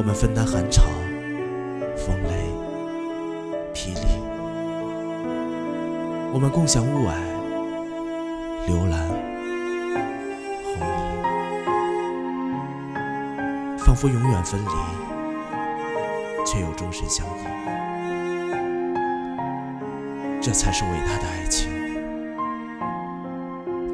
我们分担寒潮、风雷、霹雳。我们共享雾霭、流岚、红霓，仿佛永远分离，却又终身相依。这才是伟大的爱情，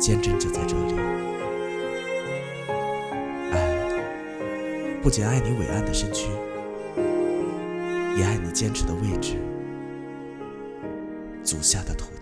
坚贞就在这里。不仅爱你伟岸的身躯，也爱你坚持的位置，足下的土地。